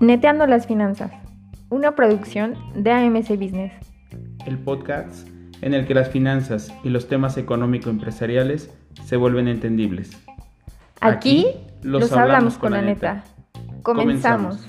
Neteando las finanzas, una producción de AMC Business. El podcast en el que las finanzas y los temas económico-empresariales se vuelven entendibles. Aquí, los, hablamos, con la neta. Comenzamos.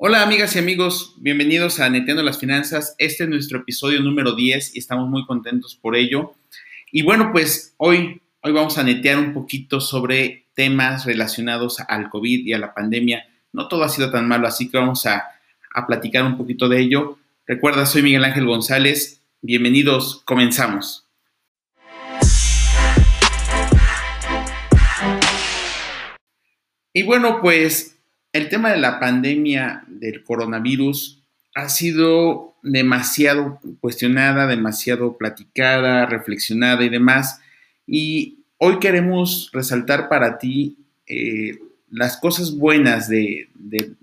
Hola amigas y amigos, bienvenidos a Neteando las Finanzas. Este es nuestro episodio número 10 y estamos muy contentos por ello. Y bueno, pues hoy, hoy vamos a netear un poquito sobre temas relacionados al COVID y a la pandemia. No todo ha sido tan malo, así que vamos a, a platicar un poquito de ello. Recuerda, soy Miguel Ángel González. Bienvenidos, comenzamos. Y bueno, pues el tema de la pandemia del coronavirus ha sido demasiado cuestionada, demasiado platicada, reflexionada y demás. Y hoy queremos resaltar para ti eh, las cosas buenas de,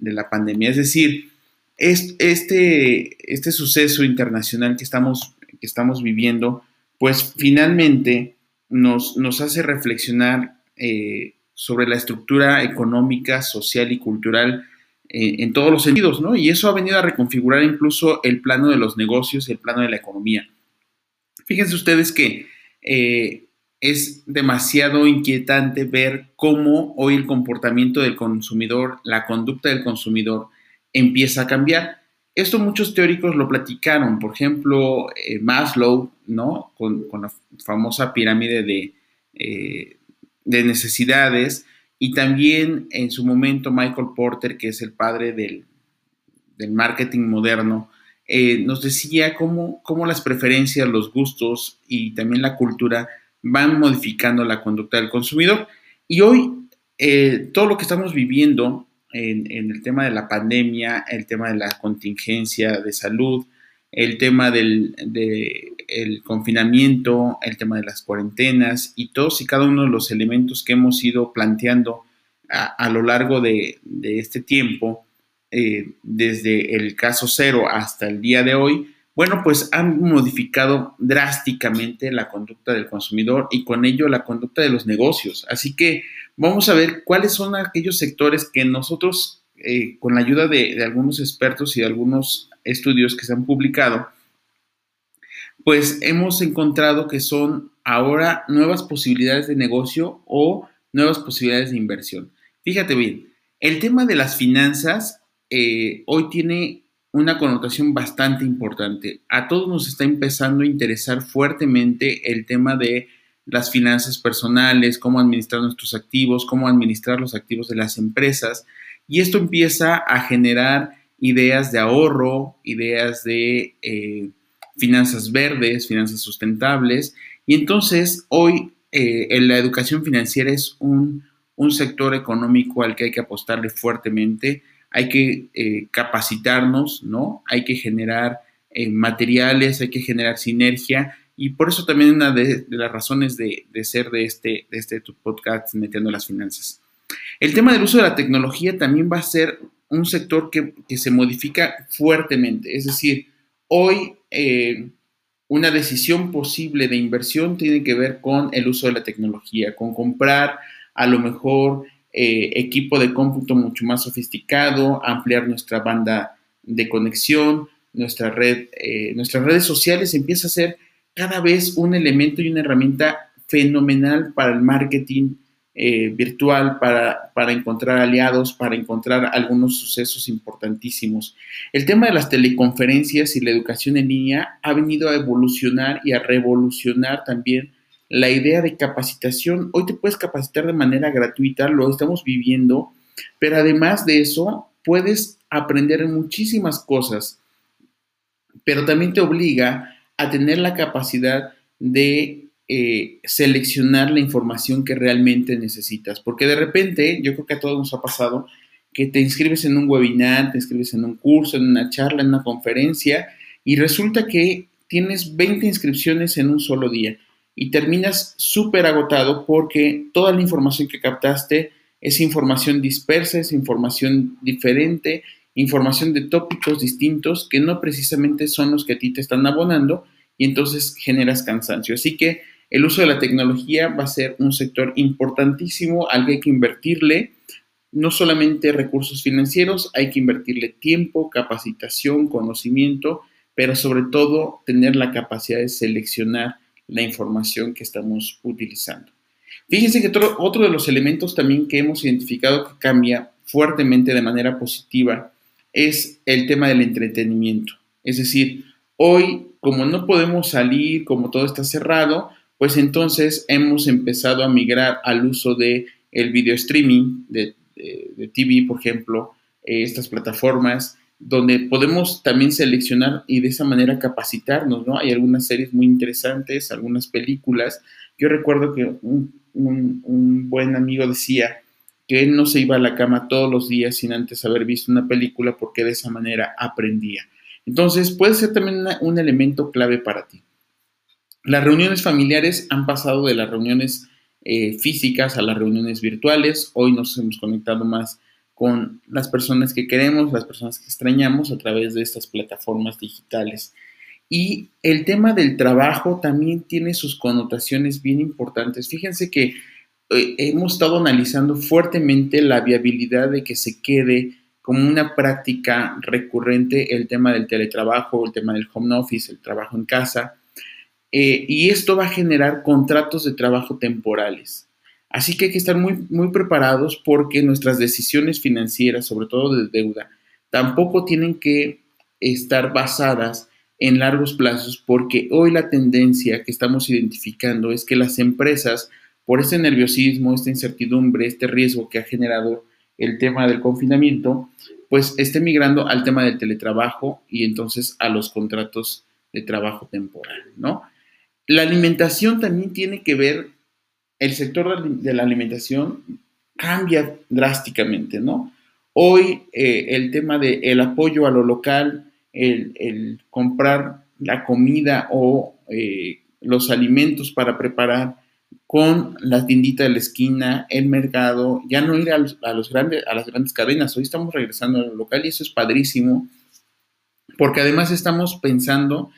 la pandemia. Es decir, este, este suceso internacional que estamos, que estamos viviendo, pues finalmente nos, nos hace reflexionar eh, sobre la estructura económica, social y cultural eh, en todos los sentidos, ¿no? Y eso ha venido a reconfigurar incluso el plano de los negocios el plano de la economía. Fíjense ustedes que eh, es demasiado inquietante ver cómo hoy el comportamiento del consumidor, la conducta del consumidor empieza a cambiar. Esto muchos teóricos lo platicaron, por ejemplo, eh, Maslow, ¿no? Con, la famosa pirámide de, de necesidades y también en su momento Michael Porter, que es el padre del, marketing moderno, eh, nos decía cómo, cómo, las preferencias, los gustos y también la cultura van modificando la conducta del consumidor. Y hoy eh, todo lo que estamos viviendo en, en, el tema de la pandemia, el tema de la contingencia de salud, el tema del el confinamiento, el tema de las cuarentenas y todos y cada uno de los elementos que hemos ido planteando a, lo largo de, este tiempo, eh, desde el caso cero hasta el día de hoy, bueno, pues han modificado drásticamente la conducta del consumidor y con ello la conducta de los negocios. Así que vamos a ver cuáles son aquellos sectores que nosotros, eh, con la ayuda de, de algunos expertos y de algunos estudios que se han publicado, pues hemos encontrado que son ahora nuevas posibilidades de negocio o nuevas posibilidades de inversión. Fíjate bien, el tema de las finanzas eh, hoy tiene una connotación bastante importante. A todos nos está empezando a interesar fuertemente el tema de las finanzas personales, cómo administrar nuestros activos, cómo administrar los activos de las empresas. Y esto empieza a generar ideas de ahorro, ideas de eh, finanzas verdes, finanzas sustentables. Y entonces hoy eh, la educación financiera es un, sector económico al que hay que apostarle fuertemente, hay que eh, capacitarnos, ¿no? Hay que generar materiales, hay que generar sinergia. Y por eso también una de, las razones de, ser de este, de este podcast Metiendo las Finanzas. El tema del uso de la tecnología también va a ser un sector que, se modifica fuertemente. Es decir, hoy eh, una decisión posible de inversión tiene que ver con el uso de la tecnología, con comprar a lo mejor eh, equipo de cómputo mucho más sofisticado, ampliar nuestra banda de conexión, nuestra red, eh, nuestras redes sociales empieza a ser cada vez un elemento y una herramienta fenomenal para el marketing eh, virtual para, para, encontrar aliados, para encontrar algunos sucesos importantísimos. El tema de las teleconferencias y la educación en línea ha venido a evolucionar y a revolucionar también la idea de capacitación. Hoy te puedes capacitar de manera gratuita, lo estamos viviendo, pero además de eso puedes aprender muchísimas cosas, pero también te obliga a tener la capacidad de eh, seleccionar la información que realmente necesitas. Porque de repente, yo creo que a todos nos ha pasado que te inscribes en un webinar, te inscribes en un curso, en una charla, en una conferencia, y resulta que tienes 20 inscripciones en un solo día y terminas súper agotado porque toda la información que captaste es información dispersa, es información diferente, información de tópicos distintos que no precisamente son los que a ti te están abonando y entonces generas cansancio. Así que el uso de la tecnología va a ser un sector importantísimo al que hay que invertirle no solamente recursos financieros, hay que invertirle tiempo, capacitación, conocimiento, pero sobre todo tener la capacidad de seleccionar la información que estamos utilizando. Fíjense que otro, de los elementos también que hemos identificado que cambia fuertemente de manera positiva es el tema del entretenimiento. Es decir, hoy como no podemos salir, como todo está cerrado, pues entonces hemos empezado a migrar al uso de el video streaming de, TV, por ejemplo, eh, estas plataformas donde podemos también seleccionar y de esa manera capacitarnos, ¿no? Hay algunas series muy interesantes, algunas películas. Yo recuerdo que un, un, buen amigo decía que él no se iba a la cama todos los días sin antes haber visto una película porque de esa manera aprendía. Entonces puede ser también un elemento clave para ti. Las reuniones familiares han pasado de las reuniones eh, físicas a las reuniones virtuales. Hoy nos hemos conectado más con las personas que queremos, las personas que extrañamos a través de estas plataformas digitales. Y el tema del trabajo también tiene sus connotaciones bien importantes. Fíjense que eh, hemos estado analizando fuertemente la viabilidad de que se quede como una práctica recurrente el tema del teletrabajo, el tema del home office, el trabajo en casa. Eh, y esto va a generar contratos de trabajo temporales. Así que hay que estar muy, muy preparados porque nuestras decisiones financieras, sobre todo de deuda, tampoco tienen que estar basadas en largos plazos porque hoy la tendencia que estamos identificando es que las empresas, por este nerviosismo, esta incertidumbre, este riesgo que ha generado el tema del confinamiento, pues esté migrando al tema del teletrabajo y entonces a los contratos de trabajo temporal, ¿no? La alimentación también tiene que ver el sector de la alimentación cambia drásticamente, ¿no? Hoy eh, el tema del el apoyo a lo local, el, comprar la comida o eh, los alimentos para preparar con la tiendita de la esquina, el mercado, ya no ir a, los, grandes, a las grandes cadenas. Hoy estamos regresando a lo local y eso es padrísimo, porque además estamos pensando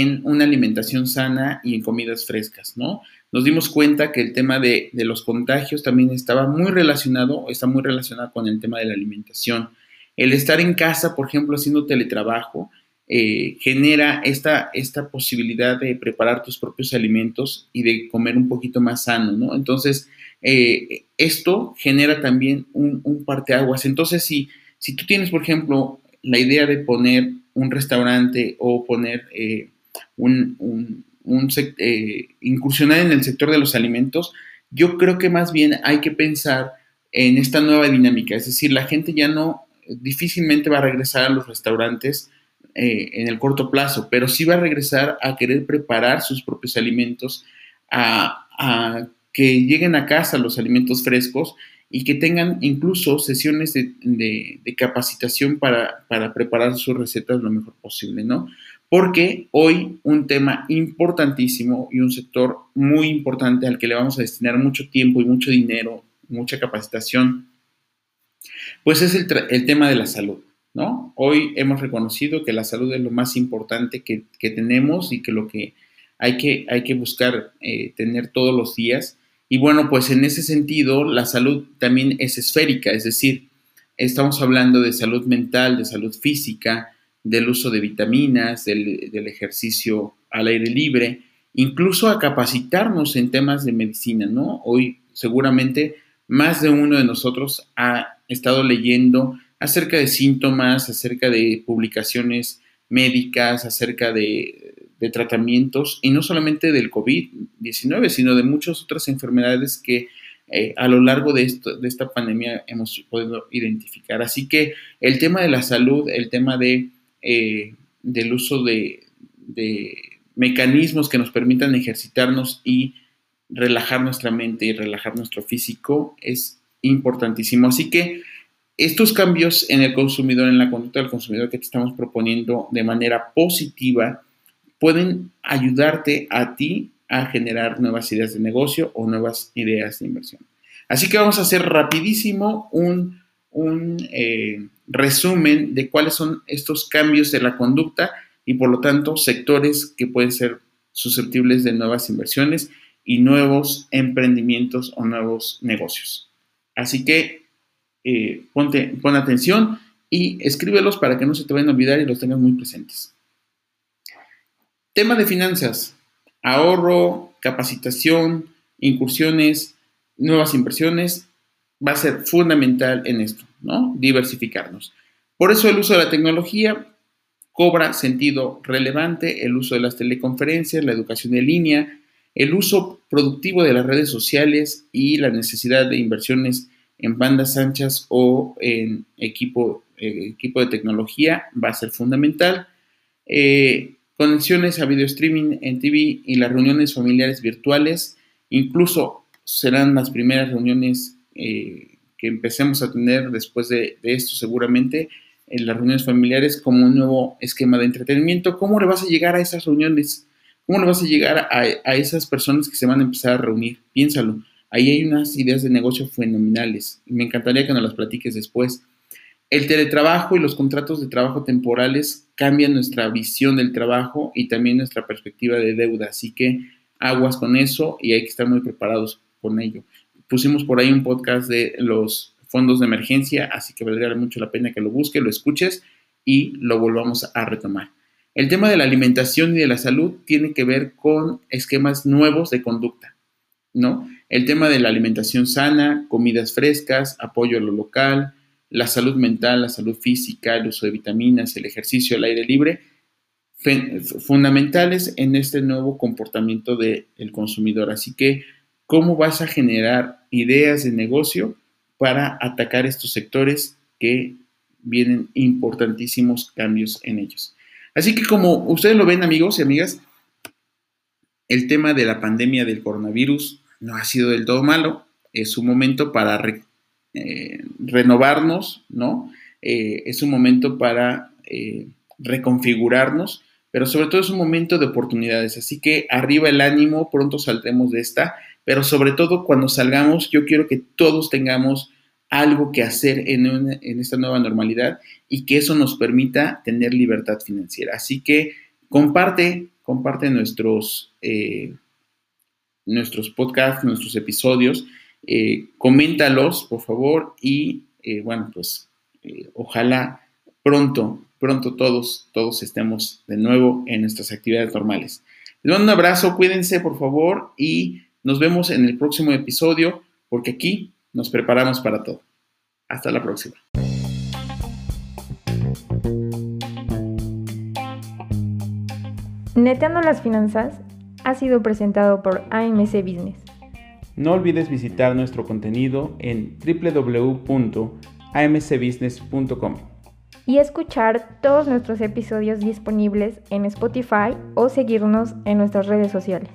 en una alimentación sana y en comidas frescas, ¿no? nos dimos cuenta que el tema de, los contagios también estaba muy relacionado, está muy relacionado con el tema de la alimentación. El estar en casa, por ejemplo, haciendo teletrabajo, eh, genera esta, esta posibilidad de preparar tus propios alimentos y de comer un poquito más sano, ¿no? Entonces, eh, esto genera también un, parteaguas. Entonces, si, si tú tienes, por ejemplo, la idea de poner un restaurante o poner eh, un eh, incursionar en el sector de los alimentos, yo creo que más bien hay que pensar en esta nueva dinámica, es decir, la gente ya no difícilmente va a regresar a los restaurantes eh, en el corto plazo, pero sí va a regresar a querer preparar sus propios alimentos, a, que lleguen a casa los alimentos frescos y que tengan incluso sesiones de, capacitación para, para, preparar sus recetas lo mejor posible, ¿no? Porque hoy un tema importantísimo y un sector muy importante al que le vamos a destinar mucho tiempo y mucho dinero, mucha capacitación, pues es el, tema de la salud, ¿no? Hoy hemos reconocido que la salud es lo más importante que, tenemos y que lo que hay que, hay que buscar eh, tener todos los días. Y bueno, pues en ese sentido, la salud también es esférica, es decir, estamos hablando de salud mental, de salud física, del uso de vitaminas, del, ejercicio al aire libre, incluso a capacitarnos en temas de medicina, ¿no? Hoy seguramente más de uno de nosotros ha estado leyendo acerca de síntomas, acerca de publicaciones médicas, acerca de, tratamientos, y no solamente del COVID-19, sino de muchas otras enfermedades que eh, a lo largo de, esta pandemia hemos podido identificar. Así que el tema de la salud, el tema de eh, del uso de, mecanismos que nos permitan ejercitarnos y relajar nuestra mente y relajar nuestro físico es importantísimo. Así que estos cambios en el consumidor, en la conducta del consumidor que te estamos proponiendo de manera positiva, pueden ayudarte a ti a generar nuevas ideas de negocio o nuevas ideas de inversión. Así que vamos a hacer rapidísimo un, un eh, resumen de cuáles son estos cambios de la conducta y por lo tanto sectores que pueden ser susceptibles de nuevas inversiones y nuevos emprendimientos o nuevos negocios. Así que eh, ponte, pon atención y escríbelos para que no se te vayan a olvidar y los tengas muy presentes. Tema de finanzas, ahorro, capacitación, incursiones, nuevas inversiones, va a ser fundamental en esto, ¿no? Diversificarnos. Por eso el uso de la tecnología cobra sentido relevante, el uso de las teleconferencias, la educación en línea, el uso productivo de las redes sociales y la necesidad de inversiones en bandas anchas o en equipo, eh, equipo de tecnología va a ser fundamental. Eh, conexiones a video streaming en TV y las reuniones familiares virtuales, incluso serán las primeras reuniones eh, que empecemos a tener después de, esto seguramente en las reuniones familiares como un nuevo esquema de entretenimiento. ¿Cómo le vas a llegar a esas reuniones? ¿Cómo le vas a llegar a, a esas personas que se van a empezar a reunir? Piénsalo. Ahí hay unas ideas de negocio fenomenales. Me encantaría que nos las platiques después. El teletrabajo y los contratos de trabajo temporales cambian nuestra visión del trabajo y también nuestra perspectiva de deuda. Así que aguas con eso y hay que estar muy preparados con ello. Pusimos por ahí un podcast de los fondos de emergencia, así que valdría mucho la pena que lo busques, lo escuches y lo volvamos a retomar. El tema de la alimentación y de la salud tiene que ver con esquemas nuevos de conducta, ¿no? El tema de la alimentación sana, comidas frescas, apoyo a lo local, la salud mental, la salud física, el uso de vitaminas, el ejercicio al aire libre, fundamentales en este nuevo comportamiento del consumidor. Así que, ¿cómo vas a generar ideas de negocio para atacar estos sectores que vienen importantísimos cambios en ellos? Así que como ustedes lo ven amigos y amigas, el tema de la pandemia del coronavirus no ha sido del todo malo. Es un momento para eh, renovarnos, ¿no? Eh, es un momento para eh, reconfigurarnos, pero sobre todo es un momento de oportunidades. Así que arriba el ánimo, pronto saldremos de esta, pero sobre todo cuando salgamos, yo quiero que todos tengamos algo que hacer en, en esta nueva normalidad y que eso nos permita tener libertad financiera. Así que comparte, comparte nuestros, nuestros podcasts, nuestros episodios eh, coméntalos, por favor, y eh, bueno, pues eh, ojalá pronto, pronto todos, todos estemos de nuevo en nuestras actividades normales. Les mando un abrazo, cuídense, por favor, y nos vemos en el próximo episodio, porque aquí nos preparamos para todo. Hasta la próxima. Neteando las finanzas ha sido presentado por AMC Business. No olvides visitar nuestro contenido en www.amcbusiness.com y escuchar todos nuestros episodios disponibles en Spotify o seguirnos en nuestras redes sociales.